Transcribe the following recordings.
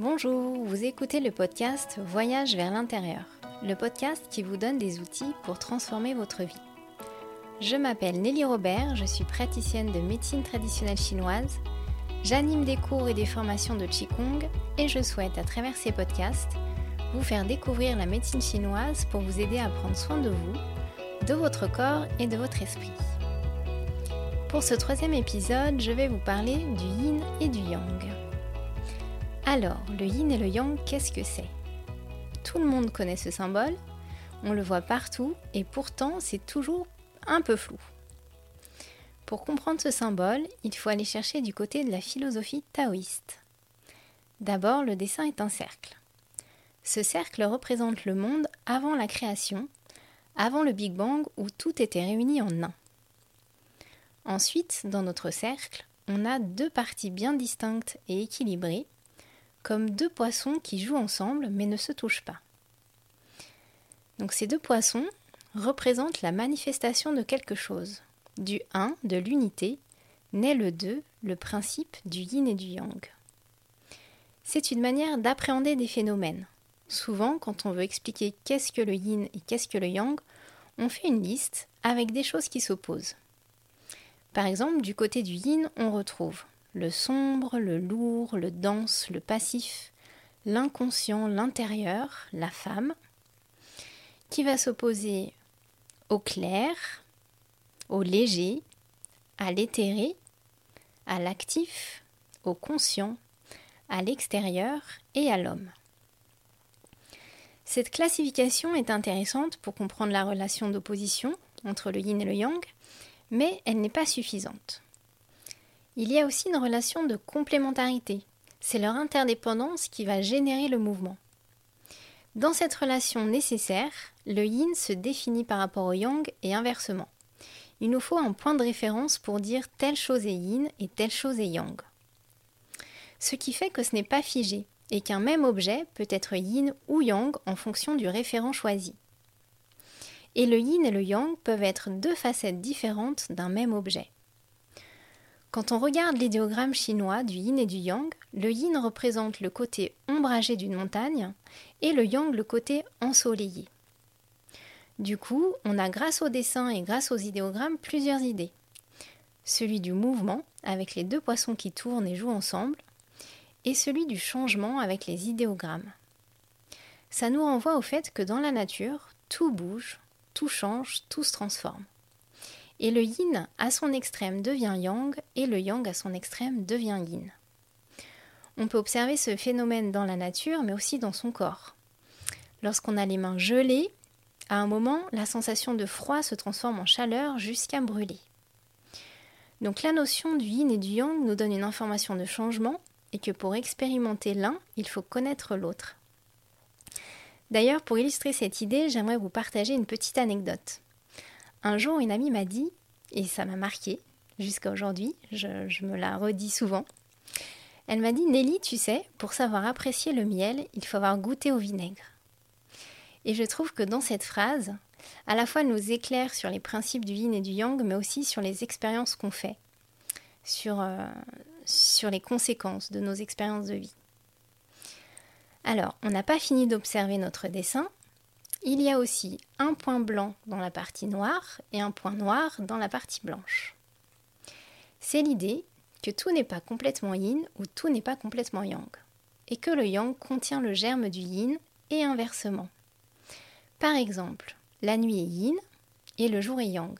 Bonjour, vous écoutez le podcast Voyage vers l'intérieur, le podcast qui vous donne des outils pour transformer votre vie. Je m'appelle Nelly Robert, je suis praticienne de médecine traditionnelle chinoise, j'anime des cours et des formations de Qigong et je souhaite à travers ces podcasts vous faire découvrir la médecine chinoise pour vous aider à prendre soin de vous, de votre corps et de votre esprit. Pour ce troisième épisode, je vais vous parler du yin et du yang. Alors, le yin et le yang, qu'est-ce que c'est? Tout le monde connaît ce symbole, on le voit partout et pourtant c'est toujours un peu flou. Pour comprendre ce symbole, il faut aller chercher du côté de la philosophie taoïste. D'abord, le dessin est un cercle. Ce cercle représente le monde avant la création, avant le Big Bang où tout était réuni en un. Ensuite, dans notre cercle, on a deux parties bien distinctes et équilibrées comme deux poissons qui jouent ensemble mais ne se touchent pas. Donc ces deux poissons représentent la manifestation de quelque chose. Du 1, de l'unité, naît le 2, le principe du yin et du yang. C'est une manière d'appréhender des phénomènes. Souvent, quand on veut expliquer qu'est-ce que le yin et qu'est-ce que le yang, on fait une liste avec des choses qui s'opposent. Par exemple, du côté du yin, on retrouve le sombre, le lourd, le dense, le passif, l'inconscient, l'intérieur, la femme, qui va s'opposer au clair, au léger, à l'éthéré, à l'actif, au conscient, à l'extérieur et à l'homme. Cette classification est intéressante pour comprendre la relation d'opposition entre le yin et le yang, mais elle n'est pas suffisante. Il y a aussi une relation de complémentarité. C'est leur interdépendance qui va générer le mouvement. Dans cette relation nécessaire, le yin se définit par rapport au yang et inversement. Il nous faut un point de référence pour dire telle chose est yin et telle chose est yang. Ce qui fait que ce n'est pas figé et qu'un même objet peut être yin ou yang en fonction du référent choisi. Et le yin et le yang peuvent être deux facettes différentes d'un même objet. Quand on regarde l'idéogramme chinois du yin et du yang, le yin représente le côté ombragé d'une montagne et le yang le côté ensoleillé. Du coup, on a grâce au dessin et grâce aux idéogrammes plusieurs idées. Celui du mouvement, avec les deux poissons qui tournent et jouent ensemble, et celui du changement avec les idéogrammes. Ça nous renvoie au fait que dans la nature, tout bouge, tout change, tout se transforme. Et le yin à son extrême devient yang et le yang à son extrême devient yin. On peut observer ce phénomène dans la nature mais aussi dans son corps. Lorsqu'on a les mains gelées, à un moment, la sensation de froid se transforme en chaleur jusqu'à brûler. Donc la notion du yin et du yang nous donne une information de changement et que pour expérimenter l'un, il faut connaître l'autre. D'ailleurs, pour illustrer cette idée, j'aimerais vous partager une petite anecdote. Un jour, une amie m'a dit, et ça m'a marqué jusqu'à aujourd'hui, je, me la redis souvent, elle m'a dit Nelly, tu sais, pour savoir apprécier le miel, il faut avoir goûté au vinaigre. Et je trouve que dans cette phrase, à la fois elle nous éclaire sur les principes du yin et du yang, mais aussi sur les expériences qu'on fait, sur, euh, sur les conséquences de nos expériences de vie. Alors, on n'a pas fini d'observer notre dessin, il y a aussi un point blanc dans la partie noire et un point noir dans la partie blanche. C'est l'idée que tout n'est pas complètement yin ou tout n'est pas complètement yang, et que le yang contient le germe du yin et inversement. Par exemple, la nuit est yin et le jour est yang.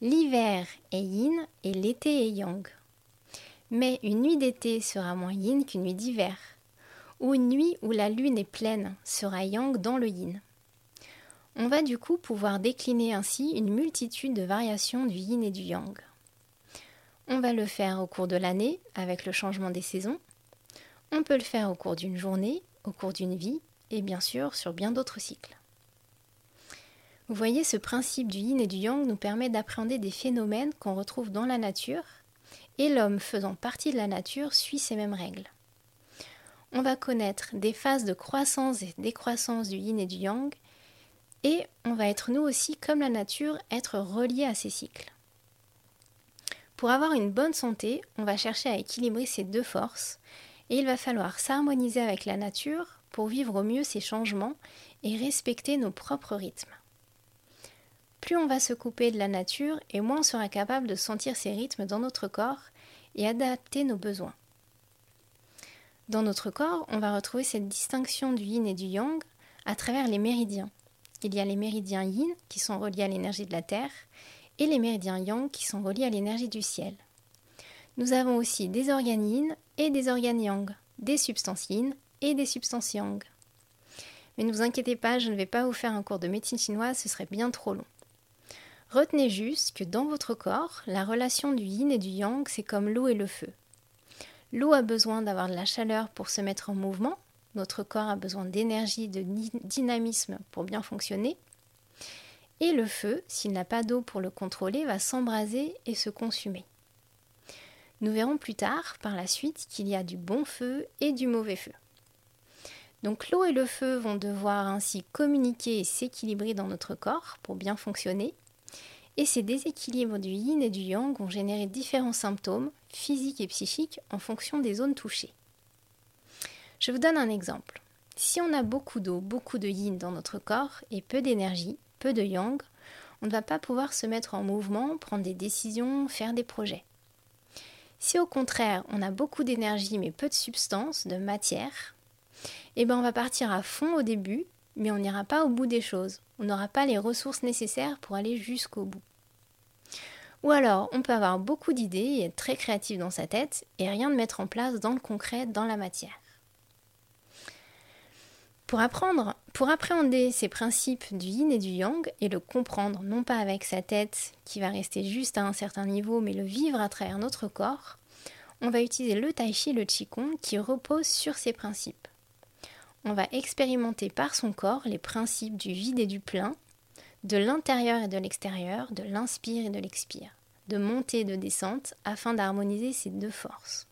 L'hiver est yin et l'été est yang. Mais une nuit d'été sera moins yin qu'une nuit d'hiver, ou une nuit où la lune est pleine sera yang dans le yin. On va du coup pouvoir décliner ainsi une multitude de variations du yin et du yang. On va le faire au cours de l'année avec le changement des saisons. On peut le faire au cours d'une journée, au cours d'une vie et bien sûr sur bien d'autres cycles. Vous voyez, ce principe du yin et du yang nous permet d'appréhender des phénomènes qu'on retrouve dans la nature et l'homme faisant partie de la nature suit ces mêmes règles. On va connaître des phases de croissance et décroissance du yin et du yang et on va être nous aussi, comme la nature, être reliés à ces cycles. Pour avoir une bonne santé, on va chercher à équilibrer ces deux forces Et il va falloir s'harmoniser avec la nature pour vivre au mieux ces changements et respecter nos propres rythmes. Plus on va se couper de la nature et moins on sera capable de sentir ces rythmes dans notre corps et adapter nos besoins. Dans notre corps, on va retrouver cette distinction du yin et du yang à travers les méridiens. Il y a les méridiens yin qui sont reliés à l'énergie de la terre et les méridiens yang qui sont reliés à l'énergie du ciel. Nous avons aussi des organes yin et des organes yang, des substances yin et des substances yang. Mais ne vous inquiétez pas, je ne vais pas vous faire un cours de médecine chinoise, ce serait bien trop long. Retenez juste que dans votre corps, la relation du yin et du yang, c'est comme l'eau et le feu. L'eau a besoin d'avoir de la chaleur pour se mettre en mouvement, notre corps a besoin d'énergie, de dynamisme pour bien fonctionner. Et le feu, s'il n'a pas d'eau pour le contrôler, va s'embraser et se consumer. Nous verrons plus tard, par la suite, qu'il y a du bon feu et du mauvais feu. Donc l'eau et le feu vont devoir ainsi communiquer et s'équilibrer dans notre corps pour bien fonctionner. Et ces déséquilibres du yin et du yang vont générer différents symptômes, physiques et psychiques, en fonction des zones touchées. Je vous donne un exemple. Si on a beaucoup d'eau, beaucoup de yin dans notre corps et peu d'énergie, peu de yang, on ne va pas pouvoir se mettre en mouvement, prendre des décisions, faire des projets. Si au contraire on a beaucoup d'énergie mais peu de substance, de matière, eh ben on va partir à fond au début, mais on n'ira pas au bout des choses. On n'aura pas les ressources nécessaires pour aller jusqu'au bout. Ou alors, on peut avoir beaucoup d'idées et être très créatif dans sa tête et rien de mettre en place dans le concret, dans la matière. Pour apprendre, pour appréhender ces principes du yin et du yang et le comprendre non pas avec sa tête qui va rester juste à un certain niveau mais le vivre à travers notre corps, on va utiliser le tai chi, le qigong qui repose sur ces principes. On va expérimenter par son corps les principes du vide et du plein, de l'intérieur et de l'extérieur, de l'inspire et de l'expire, de montée et de descente afin d'harmoniser ces deux forces.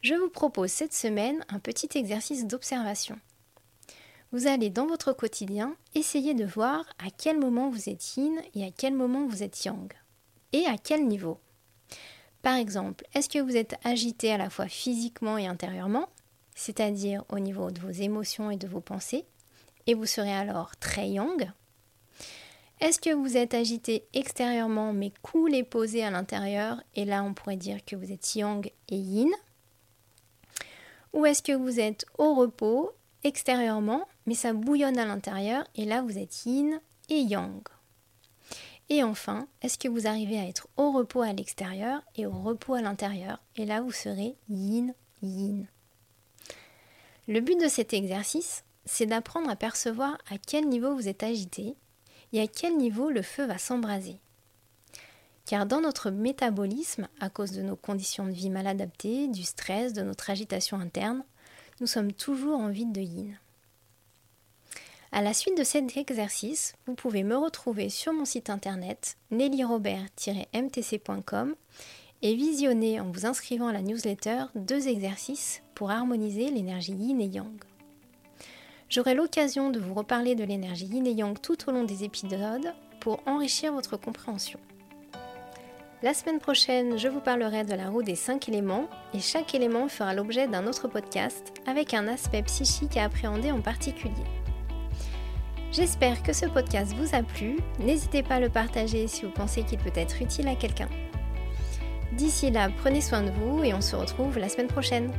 Je vous propose cette semaine un petit exercice d'observation. Vous allez dans votre quotidien essayer de voir à quel moment vous êtes yin et à quel moment vous êtes yang. Et à quel niveau. Par exemple, est-ce que vous êtes agité à la fois physiquement et intérieurement, c'est-à-dire au niveau de vos émotions et de vos pensées, et vous serez alors très yang? Est-ce que vous êtes agité extérieurement mais cool et posé à l'intérieur, et là on pourrait dire que vous êtes yang et yin? Ou est-ce que vous êtes au repos extérieurement, mais ça bouillonne à l'intérieur et là vous êtes yin et yang. Et enfin, est-ce que vous arrivez à être au repos à l'extérieur et au repos à l'intérieur? Et là vous serez yin yin. Le but de cet exercice, c'est d'apprendre à percevoir à quel niveau vous êtes agité et à quel niveau le feu va s'embraser. Car dans notre métabolisme, à cause de nos conditions de vie mal adaptées, du stress, de notre agitation interne, nous sommes toujours en vide de yin. À la suite de cet exercice, vous pouvez me retrouver sur mon site internet nellyrobert-mtc.com et visionner en vous inscrivant à la newsletter deux exercices pour harmoniser l'énergie yin et yang. J'aurai l'occasion de vous reparler de l'énergie yin et yang tout au long des épisodes pour enrichir votre compréhension. La semaine prochaine, je vous parlerai de la roue des 5 éléments et chaque élément fera l'objet d'un autre podcast avec un aspect psychique à appréhender en particulier. J'espère que ce podcast vous a plu. N'hésitez pas à le partager si vous pensez qu'il peut être utile à quelqu'un. D'ici là, prenez soin de vous et on se retrouve la semaine prochaine.